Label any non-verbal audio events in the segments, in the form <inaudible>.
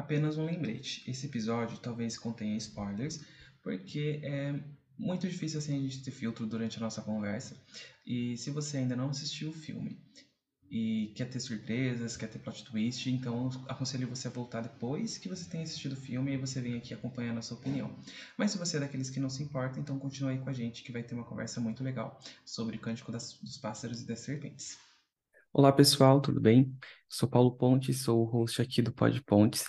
Apenas um lembrete: esse episódio talvez contenha spoilers, porque é muito difícil assim a gente ter filtro durante a nossa conversa. E se você ainda não assistiu o filme e quer ter surpresas, quer ter plot twist, então aconselho você a voltar depois que você tenha assistido o filme e você vem aqui acompanhando a sua opinião. Mas se você é daqueles que não se importa, então continue aí com a gente que vai ter uma conversa muito legal sobre o Cântico das, dos Pássaros e das Serpentes. Olá pessoal, tudo bem? Sou Paulo Pontes, sou o host aqui do Pod Pontes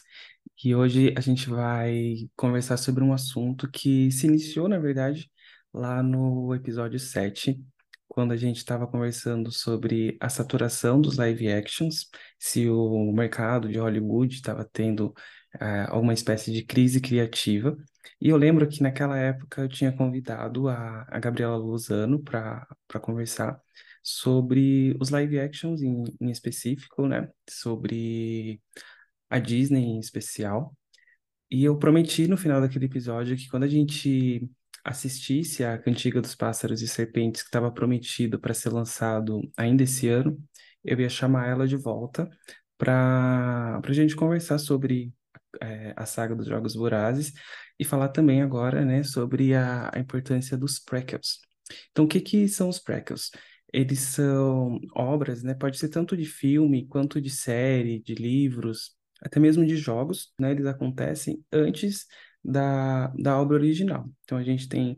e hoje a gente vai conversar sobre um assunto que se iniciou, na verdade, lá no episódio 7, quando a gente estava conversando sobre a saturação dos live actions, se o mercado de Hollywood estava tendo uh, alguma espécie de crise criativa. E eu lembro que naquela época eu tinha convidado a, a Gabriela Lozano para conversar sobre os live actions em, em específico, né? Sobre a Disney em especial. E eu prometi no final daquele episódio que quando a gente assistisse a Cantiga dos Pássaros e Serpentes, que estava prometido para ser lançado ainda esse ano, eu ia chamar ela de volta para a gente conversar sobre é, a saga dos Jogos Vorazes e falar também agora né, sobre a, a importância dos prequels. Então, o que, que são os prequels? Eles são obras, né? Pode ser tanto de filme quanto de série, de livros, até mesmo de jogos, né? Eles acontecem antes da, da obra original. Então a gente tem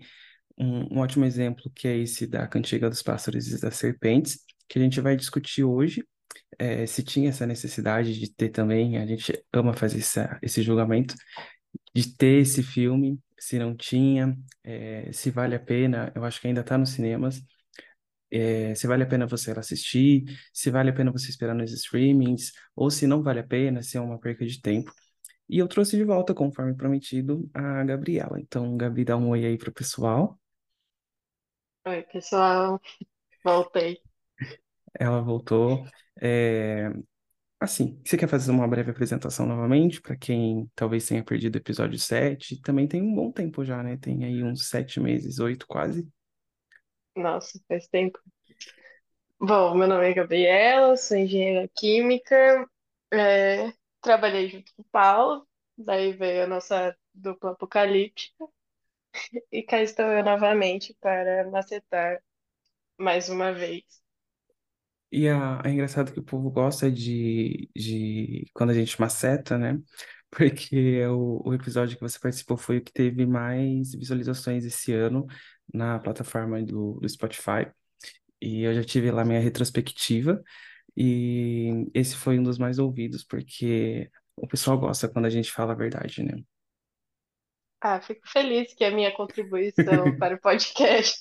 um, um ótimo exemplo que é esse da Cantiga dos Pássaros e das Serpentes, que a gente vai discutir hoje. É, se tinha essa necessidade de ter também, a gente ama fazer essa, esse julgamento, de ter esse filme, se não tinha, é, se vale a pena, eu acho que ainda está nos cinemas, é, se vale a pena você assistir, se vale a pena você esperar nos streamings, ou se não vale a pena, se é uma perca de tempo. E eu trouxe de volta, conforme prometido, a Gabriela. Então, Gabi, dá um oi aí pro pessoal. Oi, pessoal. Voltei. Ela voltou. É... Assim, você quer fazer uma breve apresentação novamente para quem talvez tenha perdido o episódio 7? Também tem um bom tempo já, né? Tem aí uns sete meses, oito quase. Nossa, faz tempo. Bom, meu nome é Gabriela, sou engenheira química, é, trabalhei junto com o Paulo, daí veio a nossa dupla apocalíptica, <laughs> e cá estou eu novamente para macetar mais uma vez. E a, é engraçado que o povo gosta de, de quando a gente maceta, né? <laughs> Porque o, o episódio que você participou foi o que teve mais visualizações esse ano na plataforma do, do Spotify. E eu já tive lá minha retrospectiva. E esse foi um dos mais ouvidos, porque o pessoal gosta quando a gente fala a verdade, né? Ah, fico feliz que a minha contribuição <laughs> para o podcast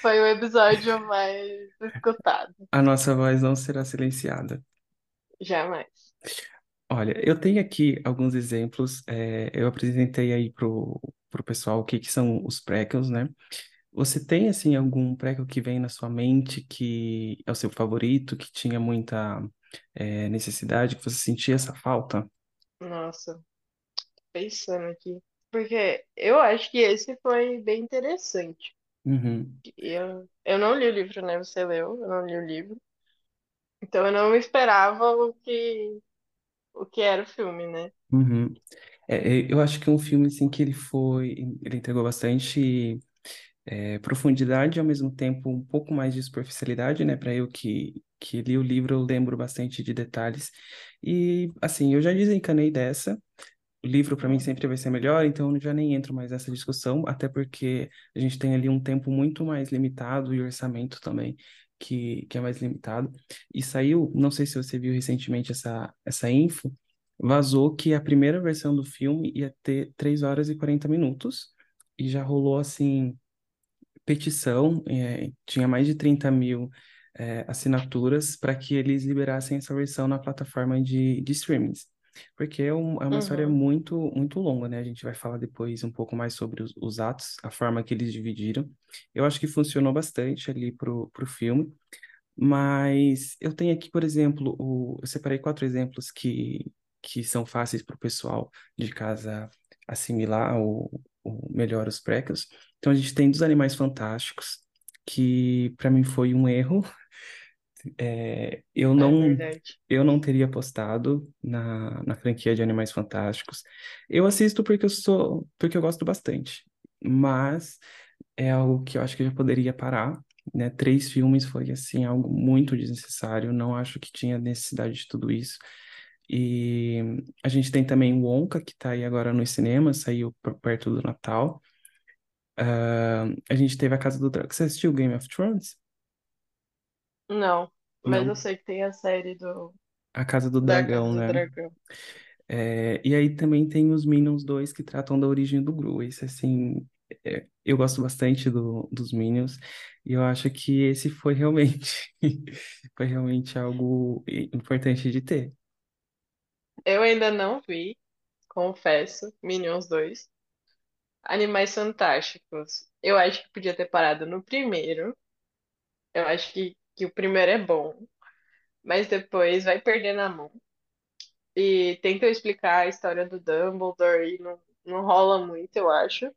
foi o episódio mais escutado. A nossa voz não será silenciada. Jamais. Olha, eu tenho aqui alguns exemplos. é, eu apresentei aí pro, pro pessoal o que, que são os prequels, né? Você tem, assim, algum prequel que vem na sua mente que é o seu favorito, que tinha muita é, necessidade, que você sentia essa falta? Nossa, pensando aqui. Porque eu acho que esse foi bem interessante. Uhum, Eu, eu não li o livro, né? Você leu, eu não li o livro. Então eu não esperava o que, o que era o filme, né? uhum. É, é, eu acho que é um filme, assim, que ele foi... Ele entregou bastante é, profundidade e, ao mesmo tempo, um pouco mais de superficialidade, né? Para eu que, que li o livro, eu lembro bastante de detalhes. E, assim, eu já desencanei dessa. O livro, para mim, sempre vai ser melhor, então eu já nem entro mais nessa discussão, até porque a gente tem ali um tempo muito mais limitado e orçamento também, que, que é mais limitado. E saiu, não sei se você viu recentemente essa, essa info, vazou que a primeira versão do filme ia ter 3 horas e 40 minutos, e já rolou, assim, petição, é, tinha mais de 30 mil é, assinaturas para que eles liberassem essa versão na plataforma de, de streamings. Porque é, um, é uma história Uhum, muito, muito longa, né? A gente vai falar depois um pouco mais sobre os, os atos, a forma que eles dividiram. Eu acho que funcionou bastante ali pro, pro filme, mas eu tenho aqui, por exemplo, o, eu separei quatro exemplos que, que são fáceis para o pessoal de casa assimilar ou, ou melhor os prequels. Então a gente tem dos Animais Fantásticos, que para mim foi um erro <laughs> É, eu É não, verdade. eu não teria apostado na, na franquia de Animais Fantásticos. Eu assisto porque eu sou, porque eu gosto bastante, mas é algo que eu acho que já poderia parar, né? Três filmes foi assim algo muito desnecessário. Não acho que tinha necessidade de tudo isso. E a gente tem também o Wonka, que tá aí agora nos cinemas, saiu perto do Natal. Ah, a gente teve a Casa do Dragão. Você assistiu Game of Thrones? Não, mas eu Não. sei que tem a série do A Casa do da Casa Dragão, do né? Dragão. É, e aí também tem os Minions 2 que tratam da origem do Gru. Esse, assim, é, eu gosto bastante do, dos Minions e eu acho que esse foi realmente, <laughs> foi realmente algo importante de ter. Eu ainda não vi, confesso, Minions 2. Animais Fantásticos. Eu acho que podia ter parado no primeiro. Eu acho que, que o primeiro é bom, mas depois vai perder na mão. E tentam explicar a história do Dumbledore e não, não rola muito, eu acho.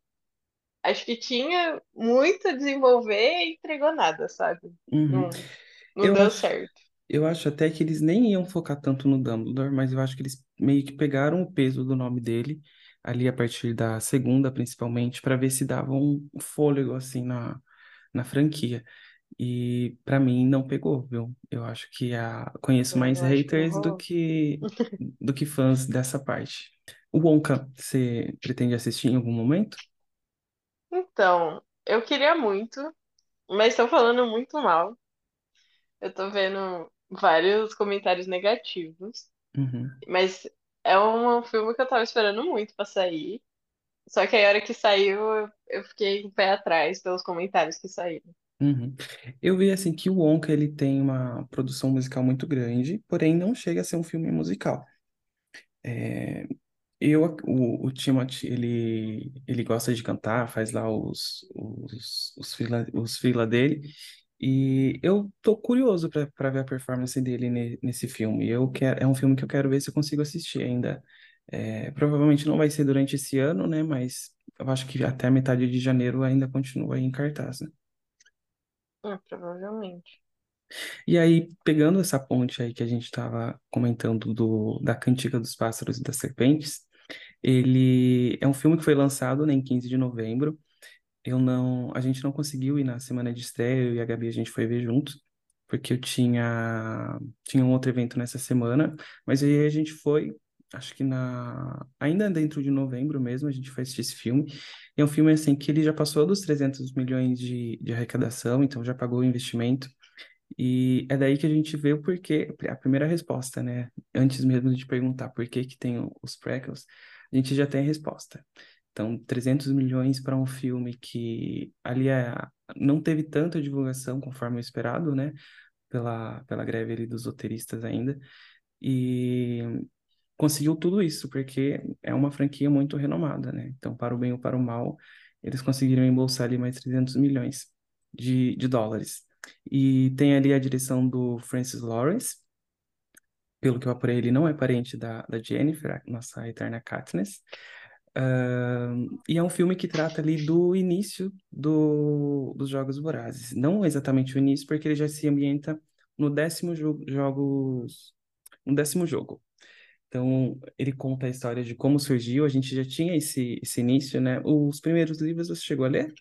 Acho que tinha muito a desenvolver e entregou nada, sabe? Uhum. Não, não Eu deu acho, certo. eu acho até que eles nem iam focar tanto no Dumbledore, mas eu acho que eles meio que pegaram o peso do nome dele, ali a partir da segunda, principalmente, para ver se davam um fôlego assim na, na franquia. E pra mim não pegou, viu? Eu acho que a... conheço mais Eu que não haters do rolou. que do que fãs dessa parte. O Wonka, você pretende assistir em algum momento? Então, eu queria muito, mas estão falando muito mal. Eu tô vendo vários comentários negativos. Uhum, Mas é um filme que eu tava esperando muito pra sair. Só que a hora que saiu, eu fiquei com pé atrás pelos comentários que saíram. uhum. Eu vi assim que o Wonka ele tem uma produção musical muito grande, porém não chega a ser um filme musical. É, Eu, o, o Timothy, ele, ele gosta de cantar, faz lá os, os, os, freela, os dele, e eu tô curioso para ver a performance dele ne- nesse filme. Eu quero, é um filme que eu quero ver se eu consigo assistir ainda. É, provavelmente não vai ser durante esse ano, né? Mas eu acho que até a metade de janeiro ainda continua aí em cartaz, né? Hum, provavelmente. E aí, pegando essa ponte aí que a gente estava comentando do, da Cantiga dos Pássaros e das Serpentes, ele é um filme que foi lançado, né, em 15 de novembro. Eu não, a gente não conseguiu ir na semana de estreia, eu e a Gabi a gente foi ver juntos, porque eu tinha tinha um outro evento nessa semana, mas aí a gente foi, acho que na ainda dentro de novembro mesmo, a gente foi assistir esse filme. É um filme assim que ele já passou dos 300 milhões de, de arrecadação, então já pagou o investimento. E é daí que a gente vê o porquê, a primeira resposta, né? Antes mesmo de perguntar por que que tem os prequels, a gente já tem a resposta. Então, 300 milhões para um filme que ali é, não teve tanta divulgação conforme esperado, né? Pela, pela greve ali dos roteiristas ainda. E conseguiu tudo isso, porque é uma franquia muito renomada, né? Então, para o bem ou para o mal, eles conseguiram embolsar ali mais 300 milhões de, de dólares. E tem ali a direção do Francis Lawrence, pelo que eu apurei, ele não é parente da, da Jennifer, a nossa eterna Katniss. Ahn, e é um filme que trata ali do início do, dos Jogos Vorazes. Não exatamente o início, porque ele já se ambienta no décimo jo jogos, no décimo jogo. Então, ele conta a história de como surgiu, a gente já tinha esse, esse início, né? Os primeiros livros você chegou a ler?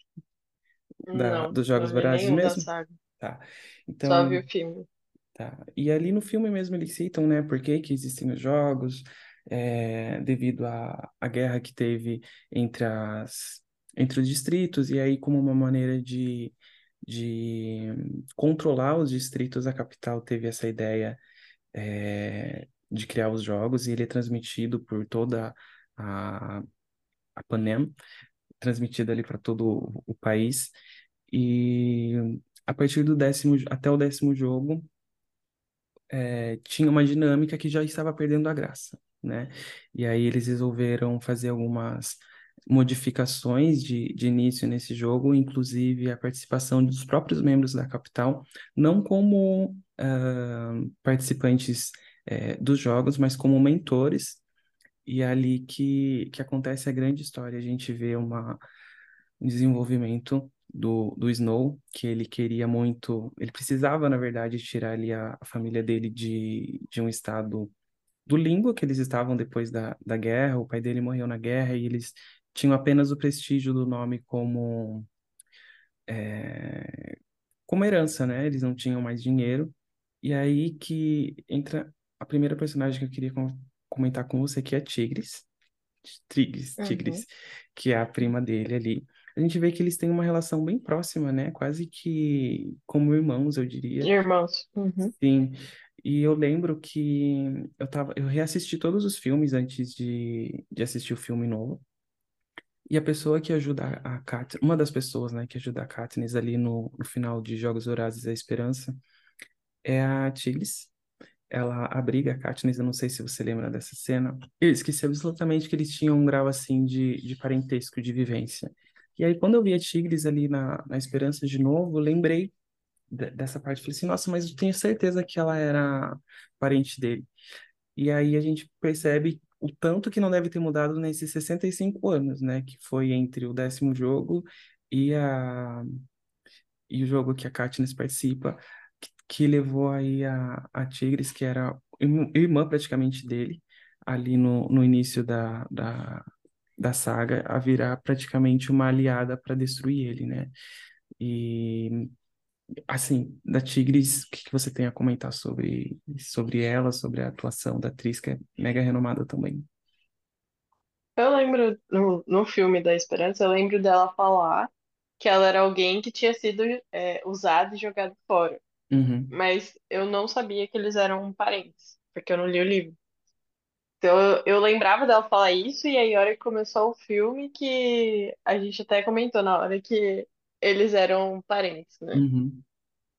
Da, Não, dos Jogos Vorazes mesmo? Tá. Só vi Então, o filme. Tá. E ali no filme mesmo eles citam, né, por que que existem os jogos, é, devido à, à guerra que teve entre as, entre os distritos, e aí como uma maneira de, de controlar os distritos, a capital teve essa ideia, é, de criar os jogos, e ele é transmitido por toda a, a Panem, transmitido ali para todo o, país, e a partir do décimo, até o décimo jogo, eh, tinha uma dinâmica que já estava perdendo a graça, né? E aí eles resolveram fazer algumas modificações de, de início nesse jogo, inclusive a participação dos próprios membros da capital, não como ah, participantes eh, dos jogos, mas como mentores. E é ali que, que acontece a grande história. A gente vê uma, um desenvolvimento do, do Snow, que ele queria muito, ele precisava, na verdade, tirar ali a, a família dele de, de um estado do limbo que eles estavam depois da, da guerra. O pai dele morreu na guerra e eles tinham apenas o prestígio do nome como, é, como herança, né? Eles não tinham mais dinheiro. E aí que entra a primeira personagem que eu queria com- comentar com você, que é Tigres. Tigres, Uhum. Tigres, que é a prima dele ali. A gente vê que eles têm uma relação bem próxima, né? Quase que como irmãos, eu diria. Irmãos. Uhum. Sim. E eu lembro que eu tava, eu reassisti todos os filmes antes de, de assistir o filme novo. E a pessoa que ajuda a Katniss, uma das pessoas, né, que ajuda a Katniss ali no, no final de Jogos Vorazes a Esperança, é a Tigris. Ela abriga a Katniss, eu não sei se você lembra dessa cena. Eu esqueci absolutamente que eles tinham um grau assim de, de parentesco, de vivência. E aí, quando eu vi a Tigris ali na, na Esperança de novo, lembrei dessa parte. Falei assim, nossa, mas eu tenho certeza que ela era parente dele. E aí a gente percebe o tanto que não deve ter mudado nesses 65 anos, né? Que foi entre o décimo jogo e a e o jogo que a Katniss participa, que, que levou aí a, a Tigres, que era irm- irmã praticamente dele, ali no, no início da, da, da saga, a virar praticamente uma aliada para destruir ele, né? E, assim, da Tigres, o que, que você tem a comentar sobre, sobre ela, sobre a atuação da atriz, que é mega renomada também? Eu lembro, no, no filme da Esperança, eu lembro dela falar que ela era alguém que tinha sido é, usado e jogado fora. Uhum, Mas eu não sabia que eles eram parentes, porque eu não li o livro. Então eu, eu lembrava dela falar isso, e aí a hora que começou o filme, que a gente até comentou na hora que eles eram parentes, né? uhum,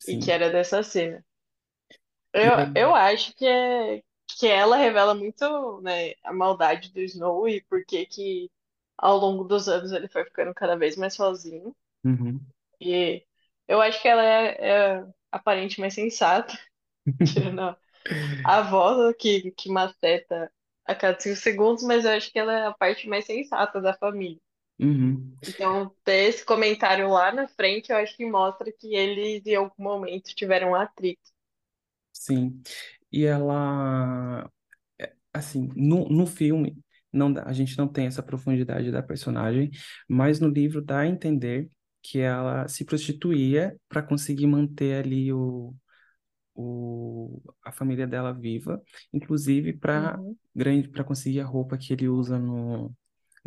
E que era dessa cena. Eu, eu acho que, é, que ela revela muito, né, a maldade do Snow e por que que ao longo dos anos ele foi ficando cada vez mais sozinho. uhum. E eu acho que ela é, é a parente mais sensata, <laughs> tirando a a avó que, que maceta a cada cinco segundos, mas eu acho que ela é a parte mais sensata da família. Uhum, Então, ter esse comentário lá na frente, eu acho que mostra que eles em algum momento tiveram um atrito. sim. E ela, é, assim, no, no filme, não a gente não tem essa profundidade da personagem, mas no livro dá a entender que ela se prostituía para conseguir manter ali o, o, a família dela viva, inclusive para Uhum. grande para conseguir a roupa que ele usa no,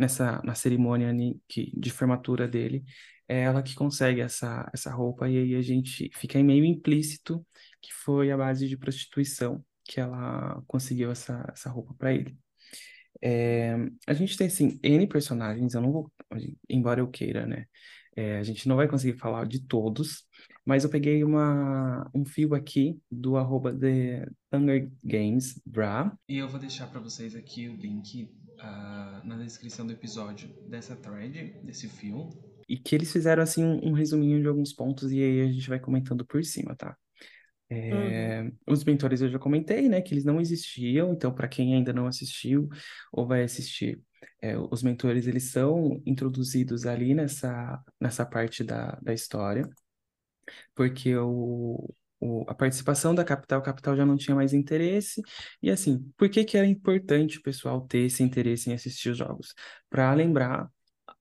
nessa na cerimônia que, de formatura dele. É ela que consegue essa, essa roupa, e aí a gente fica meio implícito que foi a base de prostituição que ela conseguiu essa, essa roupa para ele. É, a gente tem, assim, N personagens, eu não vou, embora eu queira, né? É, a gente não vai conseguir falar de todos, mas eu peguei uma, um fio aqui do arroba The Hunger Games Bra, E eu vou deixar para vocês aqui o link ah, na descrição do episódio dessa thread, desse fio. e que eles fizeram, assim, um, um resuminho de alguns pontos, e aí a gente vai comentando por cima, tá? Uhum. É, os mentores eu já comentei, né, que eles não existiam, então para quem ainda não assistiu ou vai assistir, é, os mentores eles são introduzidos ali nessa, nessa parte da, da história, porque o, o, a participação da capital, a capital já não tinha mais interesse, e assim, por que que era importante o pessoal ter esse interesse em assistir os jogos? Para lembrar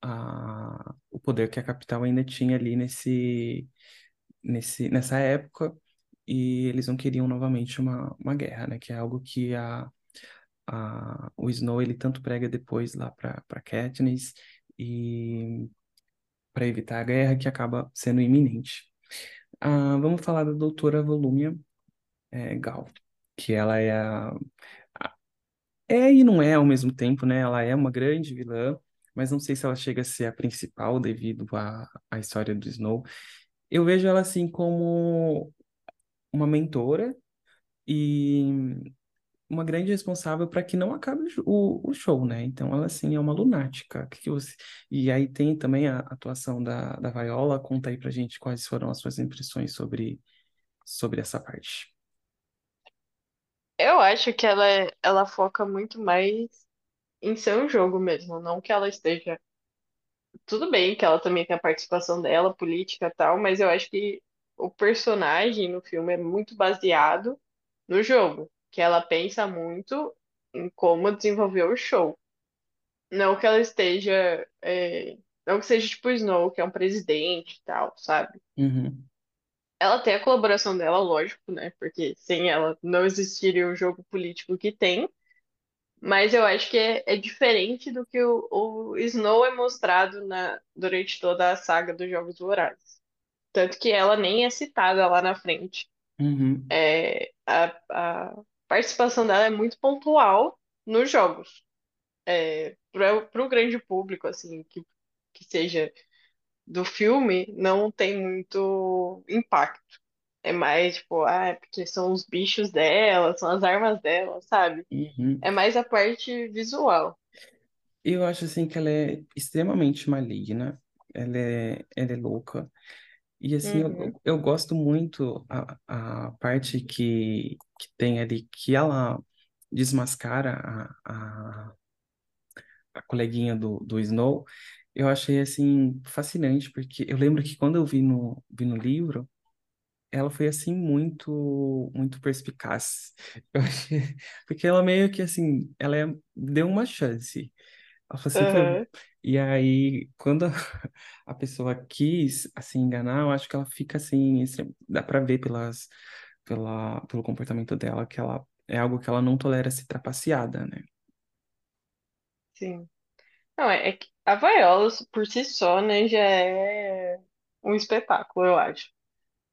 a, o poder que a capital ainda tinha ali nesse, nesse, nessa época, e eles não queriam novamente uma, uma guerra, né? Que é algo que a, a, o Snow ele tanto prega depois lá para Katniss e para evitar a guerra que acaba sendo iminente. Ah, vamos falar da Doutora Volúmia é, Gal, que ela é a, é e não é ao mesmo tempo, né? Ela é uma grande vilã, mas não sei se ela chega a ser a principal devido à, à história do Snow. Eu vejo ela assim como uma mentora e uma grande responsável para que não acabe o, o, show, né? Então ela assim é uma lunática. Que você... E aí tem também a atuação da, da Viola. Conta aí pra gente quais foram as suas impressões sobre, sobre essa parte. Eu acho que ela, é- ela foca muito mais em ser um jogo mesmo, não que ela esteja tudo bem que ela também tem a participação dela, política e tal, mas eu acho que o personagem no filme é muito baseado no jogo, que ela pensa muito em como desenvolver o show. Não que ela esteja. é, não que seja tipo o Snow, que é um presidente e tal, sabe? Uhum, Ela tem a colaboração dela, lógico, né? Porque sem ela não existiria o jogo político que tem. Mas eu acho que é, é diferente do que o, o Snow é mostrado na, durante toda a saga dos Jogos Vorazes. Tanto que ela nem é citada lá na frente. uhum, É, a, a participação dela é muito pontual nos jogos. Para o grande público, assim, que, que seja do filme, não tem muito impacto. É mais, tipo, ah, é porque são os bichos dela, são as armas dela, sabe? uhum. É mais a parte visual. Eu acho assim que ela é extremamente maligna, ela é, ela é louca. E assim, eu, Uhum, eu eu gosto muito a, a parte que, que tem ali, que ela desmascara a, a, a coleguinha do, do Snow. Eu achei assim fascinante, porque eu lembro que quando eu vi no, vi no livro, ela foi assim muito muito perspicaz. <laughs> Eu achei, porque ela meio que assim, ela é- deu uma chance. Aham, E aí, quando <laughs> a pessoa quis assim enganar, eu acho que ela fica assim, dá pra ver pelas pela pelo comportamento dela que ela é algo que ela não tolera ser trapaceada, né? sim. Não, é, é que a Viola, por si só, né, já é um espetáculo, eu acho.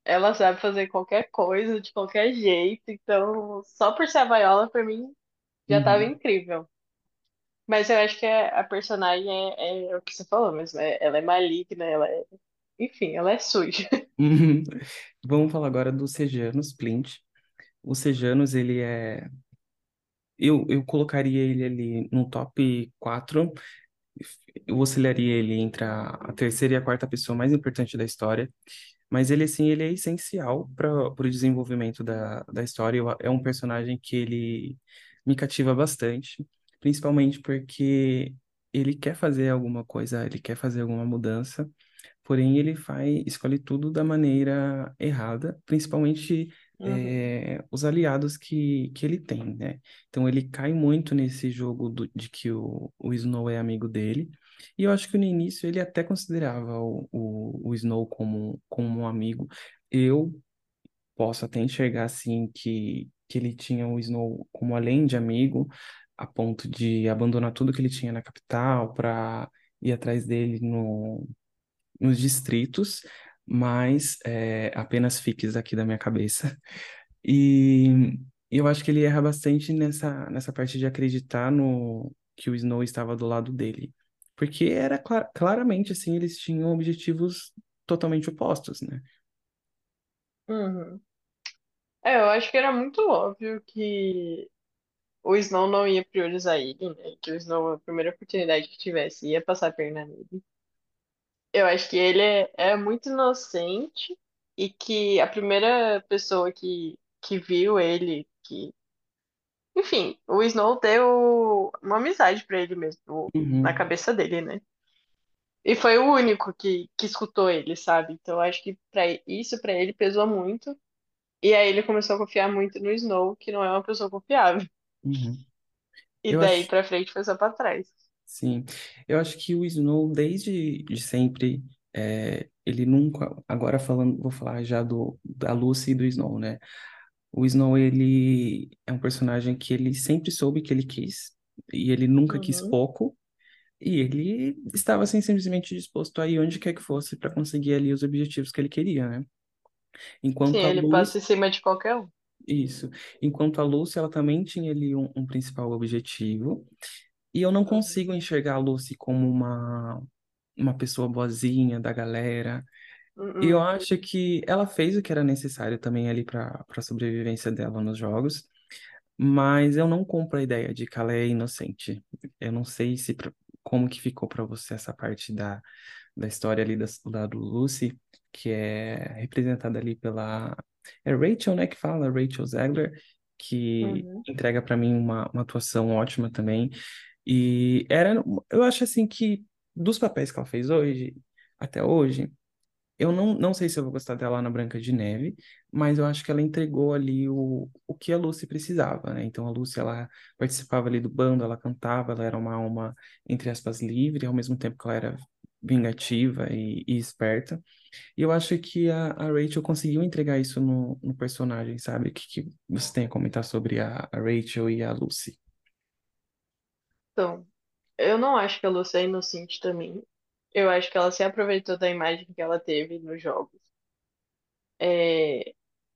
Ela sabe fazer qualquer coisa, de qualquer jeito, então, só por ser a Viola, pra mim, já tava Uhum. incrível. Mas eu acho que a, a personagem é, é o que você falou mesmo, é- ela é maligna, ela é, enfim, ela é suja. Uhum. Vamos falar agora do Sejanus Plint. O Sejanus, ele é eu, eu colocaria ele ali no top 4. Eu oscilaria ele entre a, a terceira e a quarta pessoa mais importante da história. Mas ele, assim, ele é essencial para o desenvolvimento da, da história. Eu- É um personagem que ele me cativa bastante, principalmente porque ele quer fazer alguma coisa, ele quer fazer alguma mudança, porém ele faz, escolhe tudo da maneira errada, principalmente Uhum, é, os aliados que, que ele tem, né? Então ele cai muito nesse jogo do- de que o, o Snow é amigo dele. E eu acho que no início ele até considerava o, o, o Snow como, como um amigo. Eu posso até enxergar assim que, que ele tinha o Snow como além de amigo, a ponto de abandonar tudo que ele tinha na capital para ir atrás dele no, nos distritos, mas é, apenas fiques aqui da minha cabeça. E eu acho que ele erra bastante nessa, nessa parte de acreditar no que o Snow estava do lado dele. Porque era cla- claramente assim, eles tinham objetivos totalmente opostos, né? uhum. É, eu acho que era muito óbvio que o Snow não ia priorizar ele, né? Que o Snow, a primeira oportunidade que tivesse, ia passar a perna nele. Eu acho que ele é, é muito inocente e que a primeira pessoa que, que viu ele, que, enfim, o Snow deu uma amizade pra ele mesmo, na Uhum, cabeça dele, né? E foi o único que, que escutou ele, sabe? Então eu acho que pra, isso pra ele pesou muito. E aí ele começou a confiar muito no Snow, que não é uma pessoa confiável. Uhum. E Eu daí acho, pra frente foi só pra trás. sim, eu acho que o Snow, desde de sempre, é, ele nunca, agora falando, vou falar já do, da Lucy e do Snow, né? O Snow, ele é um personagem que ele sempre soube que ele quis, e ele nunca quis Uhum. pouco, E ele estava assim, simplesmente disposto a ir onde quer que fosse para conseguir ali os objetivos que ele queria, né? Sim, Enquanto a ele passa Lucy, em cima de qualquer um. Isso. Enquanto a Lucy, ela também tinha ali um, um principal objetivo. E eu não consigo enxergar a Lucy como uma, uma pessoa boazinha da galera. E eu Uhum. acho que ela fez o que era necessário também ali para a sobrevivência dela nos jogos. Mas eu não compro a ideia de que ela é inocente. Eu não sei se como que ficou para você essa parte da, da história ali da, da do Lucy, que é representada ali pela é Rachel, né, que fala, Rachel Zegler, que Uhum. entrega para mim uma, uma atuação ótima também. E era, eu acho assim que dos papéis que ela fez hoje, até hoje, eu não, não sei se eu vou gostar dela na Branca de Neve, mas eu acho que ela entregou ali o, o que a Lucy precisava, né? Então a Lucy, ela participava ali do bando, ela cantava, ela era uma alma, entre aspas, livre, ao mesmo tempo que ela era vingativa e, e esperta. E eu acho que a, a Rachel conseguiu entregar isso no, no personagem, sabe? O que, que você tem a comentar sobre a, a Rachel e a Lucy? Então, eu não acho que a Lucy é inocente também. Eu acho que ela se aproveitou da imagem que ela teve nos jogos. É,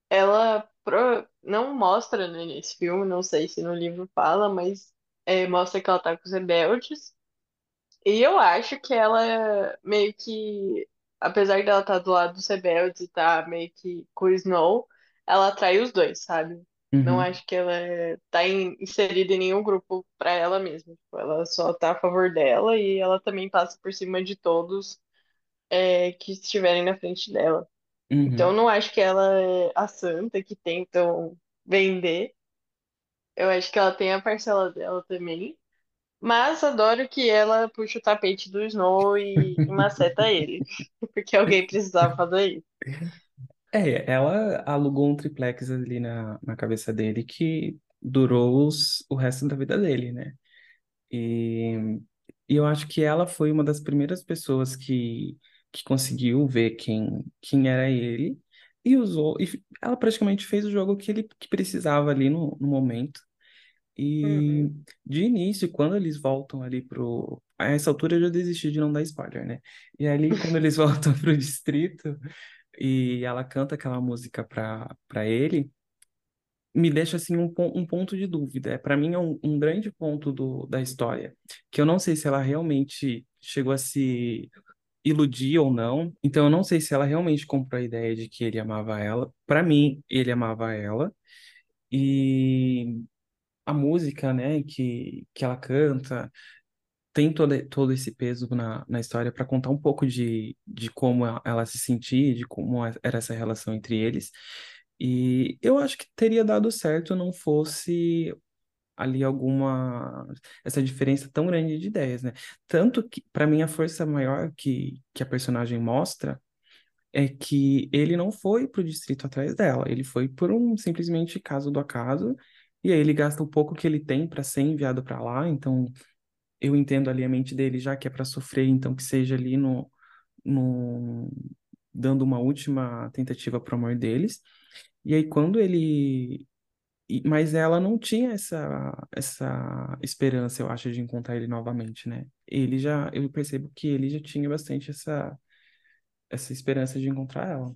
ela pro- não mostra, né, nesse filme, não sei se no livro fala, mas é, mostra que ela tá com os rebeldes. E eu acho que ela meio que, apesar dela estar do lado dos rebeldes e tá meio que com o Snow, ela atrai os dois, sabe? Não Uhum, acho que ela tá in- inserida em nenhum grupo pra ela mesma. Tipo, ela só tá a favor dela e ela também passa por cima de todos é, que estiverem na frente dela. Então, eu uhum. não acho que ela é a santa que tentam vender. Eu acho que ela tem a parcela dela também. Mas adoro que ela puxa o tapete do Snow e, e maceta ele. <laughs> Porque alguém precisava fazer isso. É, ela alugou um triplex ali na, na cabeça dele que durou os, o resto da vida dele, né? E, e eu acho que ela foi uma das primeiras pessoas que, que conseguiu ver quem, quem era ele e usou. E ela praticamente fez o jogo que ele que precisava ali no, no momento. E Uhum. de início, quando eles voltam ali pro. A essa altura eu já desisti de não dar spoiler, né? E ali, quando eles <laughs> voltam pro distrito e ela canta aquela música pra, pra ele me deixa assim um, um ponto de dúvida. É, para mim é um, um grande ponto do, da história, que eu não sei se ela realmente chegou a se iludir ou não. Então eu não sei se ela realmente comprou a ideia de que ele amava ela. Para mim, ele amava ela e a música, né, que que ela canta tem todo, todo esse peso na, na história para contar um pouco de, de como ela se sentia, de como era essa relação entre eles. E eu acho que teria dado certo não fosse ali alguma essa diferença tão grande de ideias, né? Tanto que para mim a força maior que que a personagem mostra é que ele não foi pro distrito atrás dela, ele foi por um simplesmente caso do acaso. E aí ele gasta o pouco que ele tem para ser enviado para lá, então eu entendo ali a mente dele, já que é para sofrer, então que seja ali no, no dando uma última tentativa pro amor deles. E aí quando ele mas ela não tinha essa essa esperança, eu acho, de encontrar ele novamente, né? Ele já eu percebo que ele já tinha bastante essa essa esperança de encontrar ela.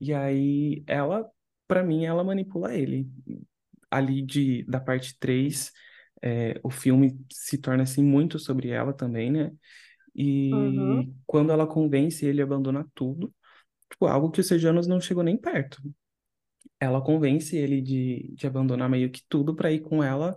E aí ela, para mim, ela manipula ele. Ali de da parte 3 é, o filme se torna assim muito sobre ela também, né? Uhum. E quando ela convence ele a abandonar tudo, tipo, algo que o Sejanos não chegou nem perto. Ela convence ele de, de abandonar meio que tudo para ir com ela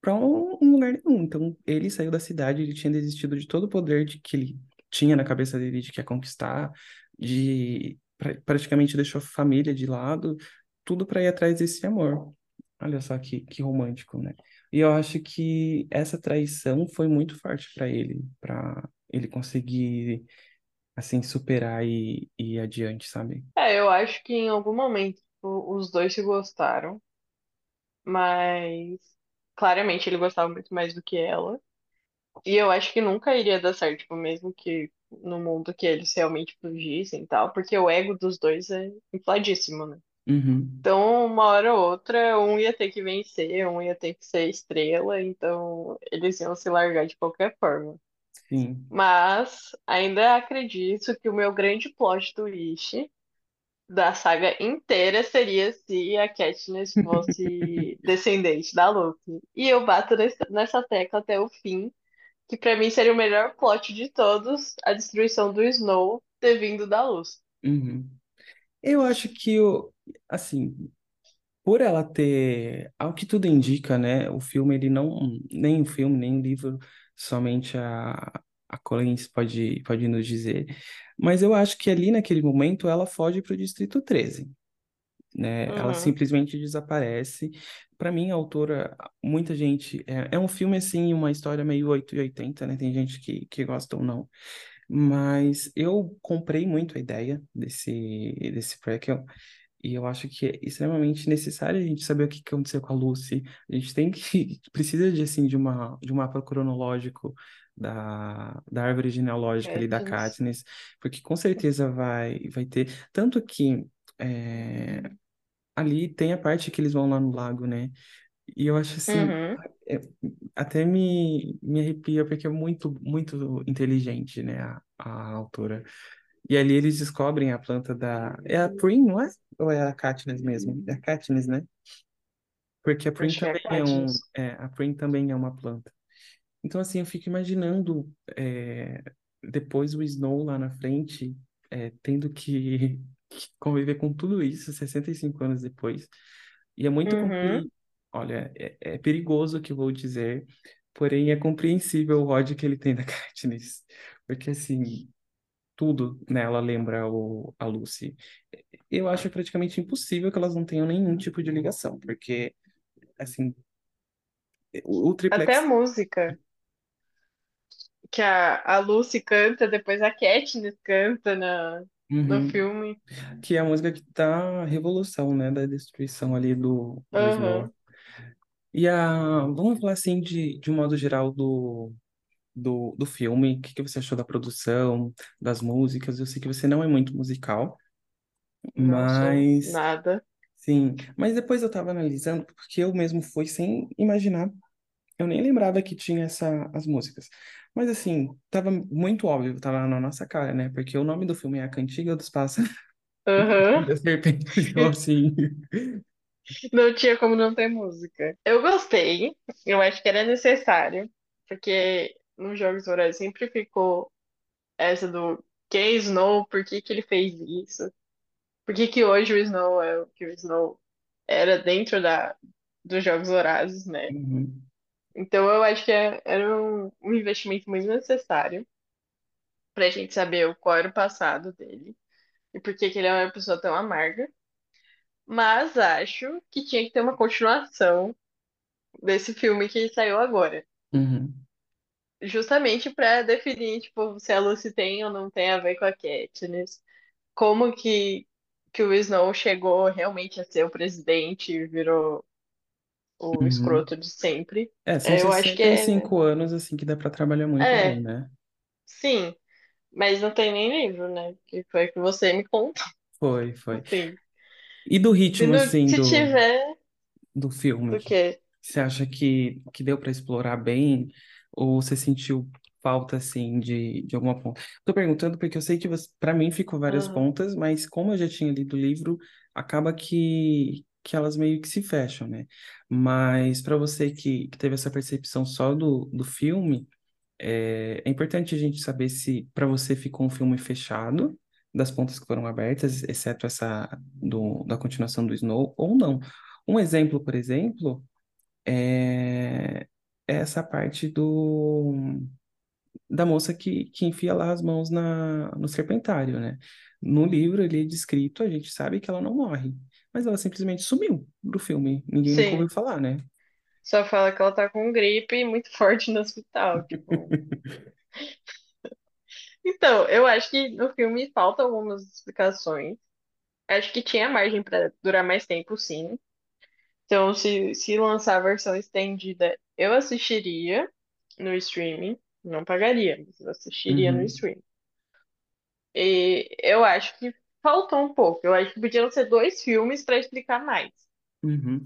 para um, um lugar nenhum. Então, ele saiu da cidade, ele tinha desistido de todo o poder de que ele tinha na cabeça dele de que ia conquistar, de pra- praticamente deixou a família de lado, tudo para ir atrás desse amor. Olha só que, que romântico, né? E eu acho que essa traição foi muito forte para ele, para ele conseguir assim superar e, e ir adiante, sabe? É, eu acho que em algum momento os dois se gostaram, mas claramente ele gostava muito mais do que ela. E eu acho que nunca iria dar certo, tipo, mesmo que no mundo que eles realmente fugissem e tal, porque o ego dos dois é infladíssimo, né? Uhum, Então, uma hora ou outra, um ia ter que vencer, um ia ter que ser estrela, então eles iam se largar de qualquer forma. sim. Mas ainda acredito que o meu grande plot twist da saga inteira seria se a Katniss fosse <laughs> descendente da Lucy. E eu bato nessa, tecla até o fim, que pra mim seria o melhor plot de todos, a destruição do Snow ter vindo da Lucy. Uhum. Eu acho que o, assim, por ela ter, ao que tudo indica, né, o filme ele não, nem o filme, nem o livro, somente a a Collins pode pode nos dizer, mas eu acho que ali naquele momento ela foge para o Distrito 13. né? Ela Uhum. simplesmente desaparece. Para mim, a autora, muita gente. É, é um filme assim, uma história meio 880, né? Tem gente que, que gosta ou não. Mas eu comprei muito a ideia desse, desse prequel. E eu acho que é extremamente necessário a gente saber o que aconteceu com a Lucy. A gente tem que <laughs> precisa de assim de uma de um mapa cronológico da, da árvore genealógica ali da Katniss. Katniss, porque com certeza vai vai ter tanto que é, ali tem a parte que eles vão lá no lago, né? E eu acho assim Uhum. é, até me, me arrepia porque é muito muito inteligente, né, a, a autora. E ali eles descobrem a planta da. É a Prim, não é? Ou é a Katniss mesmo? É a Katniss, né? Porque a Prim Acho que é também é um. Katniss. É, a Prim também é uma planta. Então, assim, eu fico imaginando é, depois o Snow lá na frente, é, tendo que, <laughs> que conviver com tudo isso 65 anos depois. E é muito Uhum. Olha, é, é perigoso o que eu vou dizer, porém é compreensível o ódio que ele tem da <laughs> Katniss. Porque, assim, tudo nela lembra o, a Lucy. Eu acho praticamente impossível que elas não tenham nenhum tipo de ligação, porque, assim, o, o Até a triplex. música que a, a Lucy canta, depois a Katniss canta na, no Uhum. filme. Que é a música que tá a revolução, né, da destruição ali do, do. Uhum. E a, vamos falar assim de, de um modo geral do, do, do filme, o que, que você achou da produção, das músicas? Eu sei que você não é muito musical, Não sou mas nada. sim, mas depois eu tava analisando, porque eu mesmo fui sem imaginar Eu nem lembrava que tinha essa, as músicas. Mas assim, tava muito óbvio, tava na nossa cara, né? Porque o nome do filme é A Cantiga dos Pássaros Uhum. das <laughs> Serpentes. <laughs> Então, assim. Não tinha como não ter música. Eu gostei, eu acho que era necessário, porque nos Jogos Vorazes sempre ficou essa do quem é Snow, por que que ele fez isso? Por que que hoje o Snow é o que o Snow era dentro da, dos Jogos Vorazes, né? Uhum, Então eu acho que é- era um, um investimento muito necessário pra gente saber qual era o passado dele e por que que ele é uma pessoa tão amarga. Mas acho que tinha que ter uma continuação desse filme que saiu agora. uhum, Justamente pra definir, tipo, se a Lucy tem ou não tem a ver com a Katniss. Como que, que o Snow chegou realmente a ser o presidente e virou o uhum. escroto de sempre. É, são É, Eu acho que é. 65 anos, assim, que dá pra trabalhar muito bem, É, né? sim. Mas não tem nem livro, né? Que foi o que você me contou. Foi, foi. E do ritmo, assim, se do, tiver, do filme? do quê? Você acha que, que deu para explorar bem? Ou você sentiu falta, assim, de, de alguma ponta? Tô perguntando porque eu sei que você, para mim ficou várias Aham. pontas, mas como eu já tinha lido o livro, acaba que, que elas meio que se fecham, né? Mas para você que, que teve essa percepção só do, do filme, é, é importante a gente saber se para você ficou um filme fechado, das pontas que foram abertas, exceto essa do, da continuação do Snow, ou não. Um exemplo, por exemplo é essa parte do da moça que, que enfia lá as mãos na, no serpentário, né? No livro ele é descrito, a gente sabe que ela não morre, mas ela simplesmente sumiu do filme, ninguém nunca ouviu falar, né? Só fala que ela tá com gripe muito <laughs> forte no hospital. Tipo. <laughs> Então, eu acho que no filme faltam algumas explicações. Acho que tinha margem pra durar mais tempo, sim. Então, se, se lançar a versão estendida, eu assistiria no streaming. Não pagaria, mas eu assistiria no Uhum, streaming. E eu acho que faltou um pouco. Eu acho que podiam ser dois filmes para explicar mais. uhum.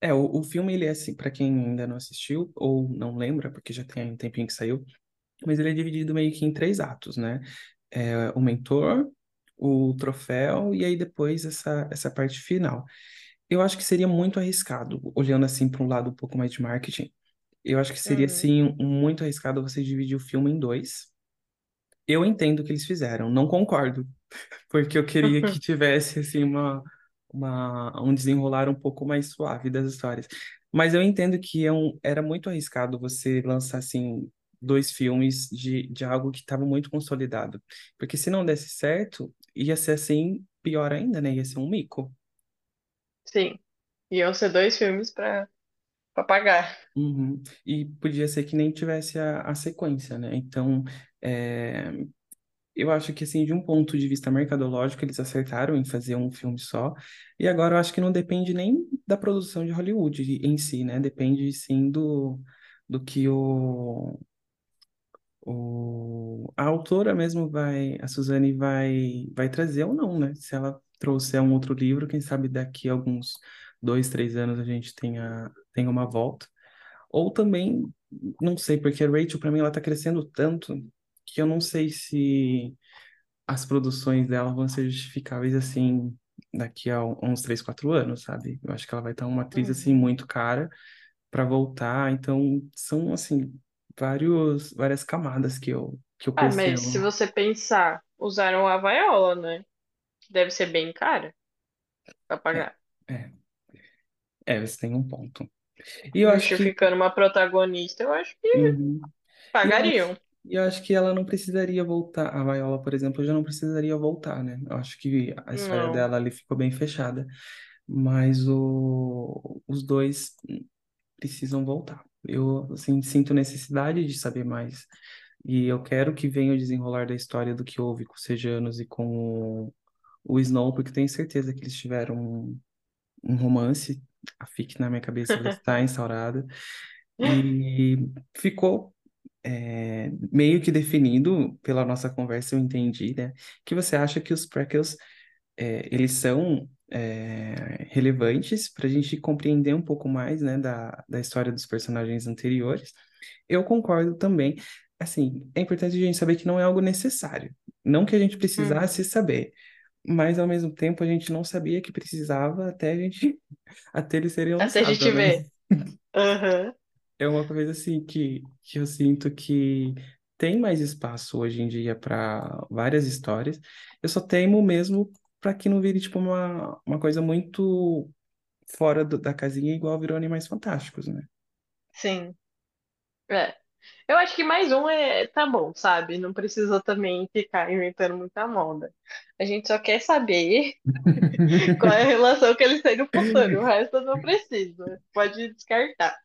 É, o, o filme ele é assim, para quem ainda não assistiu ou não lembra, porque já tem um tempinho que saiu, mas ele é dividido meio que em três atos, né? É, o mentor, o troféu e aí depois essa, essa parte final. Eu acho que seria muito arriscado, olhando assim para um lado um pouco mais de marketing. Eu acho que seria Uhum. assim muito arriscado você dividir o filme em dois. Eu entendo o que eles fizeram, não concordo, <laughs> porque eu queria que <laughs> tivesse assim uma, uma um desenrolar um pouco mais suave das histórias. Mas eu entendo que é um, era muito arriscado você lançar assim dois filmes de, de algo que estava muito consolidado, porque se não desse certo, ia ser assim pior ainda, né? Ia ser um mico. Sim. Iam ser dois filmes pra, pra pagar. Uhum. E podia ser que nem tivesse a, a sequência, né? Então, é, eu acho que, assim, de um ponto de vista mercadológico, eles acertaram em fazer um filme só. E agora eu acho que não depende nem da produção de Hollywood em si, né? Depende, sim, do, do que o, o, a autora mesmo vai, a Suzane vai, vai trazer ou não, né? Se ela trouxer um outro livro, quem sabe daqui a alguns dois, três anos a gente tenha, tenha uma volta. Ou também, não sei, porque a Rachel, para mim, ela tá crescendo tanto que eu não sei se as produções dela vão ser justificáveis assim daqui a uns 3, 4 anos, sabe? Eu acho que ela vai estar uma atriz assim Uhum. muito cara para voltar, então são assim vários várias camadas que eu que eu Ah, mas se você pensar, usaram a Viola, né? Que deve ser bem cara pra É, pagar. é, é, você tem um ponto. E eu acho que Justificando uma protagonista, eu acho que uhum. E eu acho, pagariam. e eu acho que ela não precisaria voltar. A Viola, por exemplo, já não precisaria voltar, né? Eu acho que a história Não. dela ali ficou bem fechada. Mas o, os dois precisam voltar. Eu, assim, sinto necessidade de saber mais. E eu quero que venha o desenrolar da história do que houve com os Sejanos e com o, Snow, porque tenho certeza que eles tiveram um, um romance. A fic na minha cabeça está instaurada. E ficou é, meio que definido pela nossa conversa, eu entendi, né? Que você acha que os prequels é, eles são é, relevantes para a gente compreender um pouco mais, né, da, da história dos personagens anteriores. Eu concordo também. Assim, é importante a gente saber que não é algo necessário. Não que a gente Uhum. precisasse saber, mas ao mesmo tempo a gente não sabia que precisava até a gente <laughs> até eles serem Até a lançados, gente né? ver. Aham. É uma coisa assim que, que eu sinto que tem mais espaço hoje em dia para várias histórias. Eu só temo mesmo para que não vire tipo uma, uma coisa muito fora do- da casinha, igual virou Animais Fantásticos, né? Sim. É. Eu acho que mais um é tá bom, sabe? Não precisa também ficar inventando muita moda. A gente só quer saber <laughs> qual é a relação que eles têm no futuro. O resto não precisa. Pode descartar.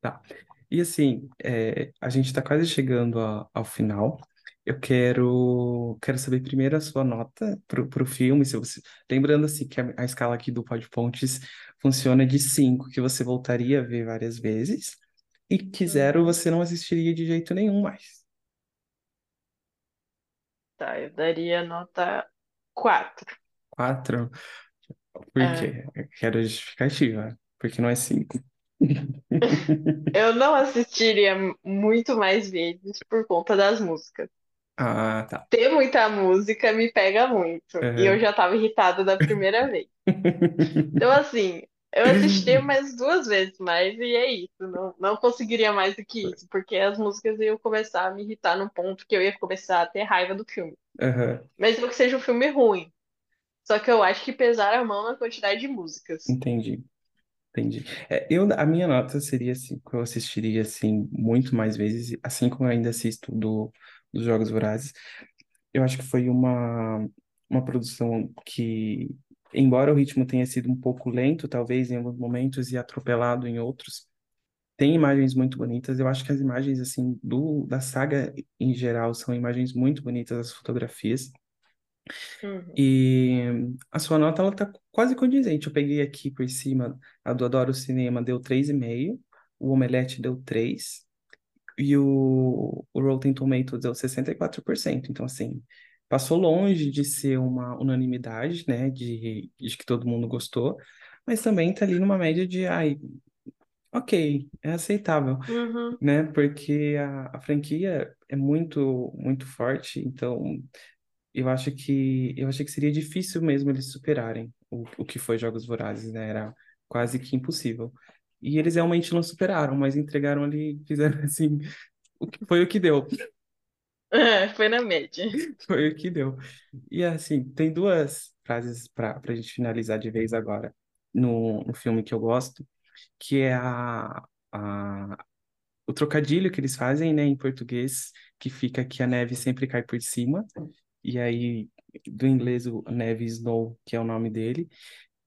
Tá. E assim, é, a gente está quase chegando a- ao final. Eu quero, quero saber primeiro a sua nota pro, pro filme, se você... Lembrando assim que a, a escala aqui do Pod Pontes funciona de 5, que você voltaria a ver várias vezes, e que zero Uhum. você não assistiria de jeito nenhum mais. Tá, eu daria nota 4. 4, por É. quê? Eu quero justificativa, porque não é 5. <laughs> Eu não assistiria muito mais vezes por conta das músicas. Ah, tá. Ter muita música me pega muito. E eu já tava irritada da primeira <laughs> vez. Então, assim, eu assisti mais duas vezes mais e é isso. Não, não conseguiria mais do que isso, porque as músicas iam começar a me irritar num ponto que eu ia começar a ter raiva do filme. Mesmo que seja um filme ruim. Só que eu acho que pesaram a mão na quantidade de músicas. Entendi. Entendi. É, eu, a minha nota seria assim, que eu assistiria assim muito mais vezes, assim como eu ainda assisto do, dos Jogos Vorazes. Eu acho que foi uma, uma produção que, embora o ritmo tenha sido um pouco lento, talvez em alguns momentos e atropelado em outros, tem imagens muito bonitas. Eu acho que as imagens assim do da saga em geral são imagens muito bonitas, as fotografias. Uhum. E a sua nota, ela tá quase condizente. Eu peguei aqui por cima, a do Adoro Cinema deu 3,5, o Omelete deu 3, e o, o Rotten Tomatoes deu 64%. Então, assim, passou longe de ser uma unanimidade, né, de, de que todo mundo gostou, mas também tá ali numa média de, ai, ok, é aceitável, Uhum. né, porque a, a franquia é muito, muito forte, então eu acho que eu achei que seria difícil mesmo eles superarem o, o que foi Jogos Vorazes, né? Era quase que impossível. E eles realmente não superaram, mas entregaram ali, fizeram <laughs> assim, o que foi o que deu, É, foi na média. <laughs> foi o que deu. E assim, tem duas frases para a gente finalizar de vez agora no, no filme que eu gosto, que é a, a o trocadilho que eles fazem, né, em português, que fica que a neve sempre cai por cima. E aí do inglês o Neve Snow, que é o nome dele,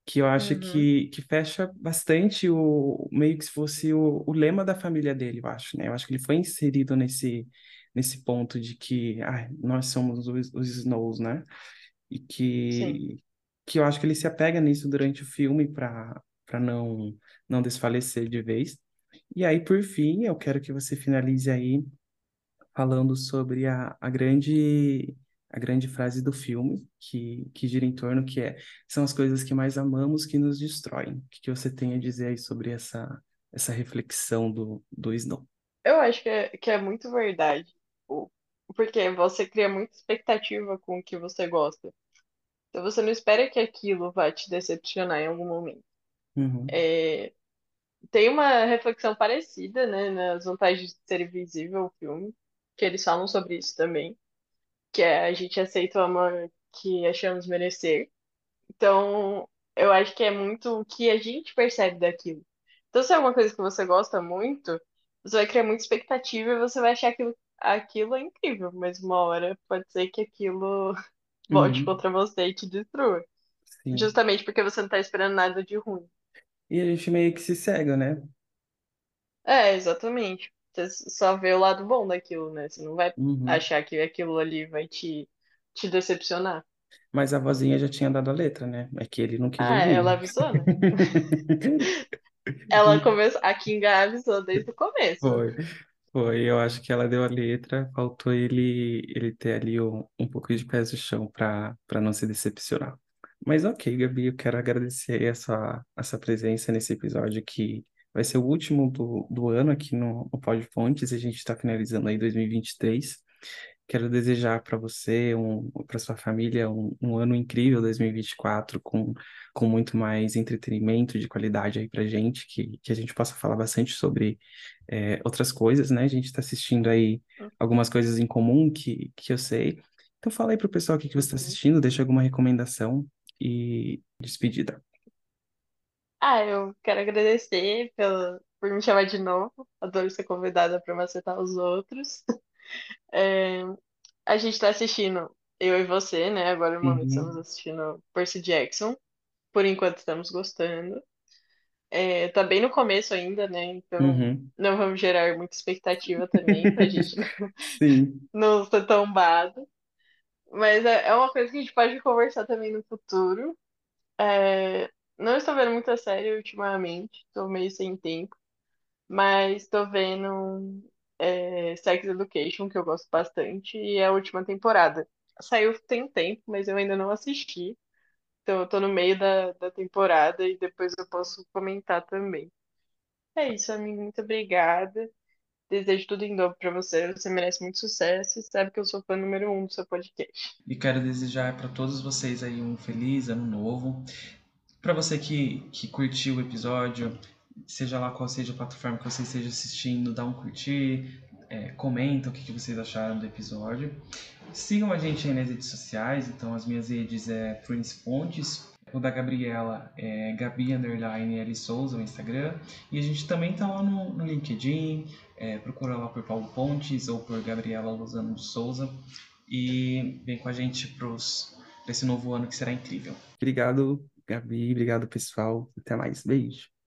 que eu acho Uhum. que, que fecha bastante o meio que se fosse o, o lema da família dele, eu acho, né? Eu acho que ele foi inserido nesse, nesse ponto de que ah, nós somos os, os Snows, né? E Sim. que, que eu acho que ele se apega nisso durante o filme para para não, não desfalecer de vez. E aí, por fim, eu quero que você finalize aí falando sobre a, a grande a grande frase do filme que, que gira em torno que é são as coisas que mais amamos que nos destroem. O que, que você tem a dizer aí sobre essa essa reflexão do, do Snow? Eu acho que é, que é muito verdade. Porque você cria muita expectativa com o que você gosta. Então você não espera que aquilo vai te decepcionar em algum momento. Uhum, É, Tem uma reflexão parecida, né, nas vantagens de ser invisível, o filme, que eles falam sobre isso também, que é a gente aceita o amor que achamos merecer. Então, eu acho que é muito o que a gente percebe daquilo. Então, se é alguma coisa que você gosta muito, você vai criar muita expectativa e você vai achar aquilo, aquilo é incrível, mas uma hora pode ser que aquilo <laughs> volte uhum, contra você e te destrua. sim. Justamente porque você não tá esperando nada de ruim. E a gente meio que se cega, né? É, exatamente. Você só vê o lado bom daquilo, né? Você não vai Uhum. achar que aquilo ali vai te, te decepcionar. Mas a vozinha já tinha dado a letra, né? É que ele não quis Ah, ouvir. ela avisou, né? <laughs> Ela começou, a Kinga avisou desde o começo. Foi, foi. Eu acho que ela deu a letra, faltou ele, ele ter ali um, um pouco de pés no chão para para não se decepcionar. Mas ok, Gabi, eu quero agradecer essa, essa presença nesse episódio que vai ser o último do, do ano aqui no, no Pod Pontes. A gente está finalizando aí 2023. Quero desejar para você, um, para sua família, um, um ano incrível 2024, com, com muito mais entretenimento de qualidade aí para gente, que, que a gente possa falar bastante sobre é, outras coisas, né? A gente está assistindo aí algumas coisas em comum que, que eu sei. Então fala aí pessoal o que que você está Uhum. assistindo, deixa alguma recomendação e despedida. Ah, eu quero agradecer pelo, por me chamar de novo. Adoro ser convidada para macetar os outros. <laughs> É, a gente tá assistindo, eu e você, né? Agora no momento estamos Uhum, assistindo Percy Jackson. Por enquanto estamos gostando. É, tá bem no começo ainda, né? Então uhum, não vamos gerar muita expectativa também pra gente <laughs> sim. <laughs> não ser tombado. Mas é, é uma coisa que a gente pode conversar também no futuro. É, não estou vendo muita série ultimamente, estou meio sem tempo, mas estou vendo é, Sex Education, que eu gosto bastante, e é a última temporada. Saiu tem tempo, mas eu ainda não assisti. Então eu tô no meio da, da temporada e depois eu posso comentar também. É isso, amigo. Muito obrigada. Desejo tudo em dobro pra você. Você merece muito sucesso e sabe que eu sou fã número um do seu podcast. E quero desejar para todos vocês aí um feliz ano novo. Para você que, que curtiu o episódio, seja lá qual seja a plataforma que você esteja assistindo, dá um curtir, é, comenta o que, que vocês acharam do episódio. Sigam a gente aí nas redes sociais, então as minhas redes é Prince Pontes, o da Gabriela é Gabi Underline L Souza no Instagram. E a gente também tá lá no, no LinkedIn, é, procura lá por Paulo Pontes ou por Gabriela Lozano de Souza. E vem com a gente para esse novo ano que será incrível. Obrigado, Gabi. Obrigado, pessoal. Até mais. Beijo.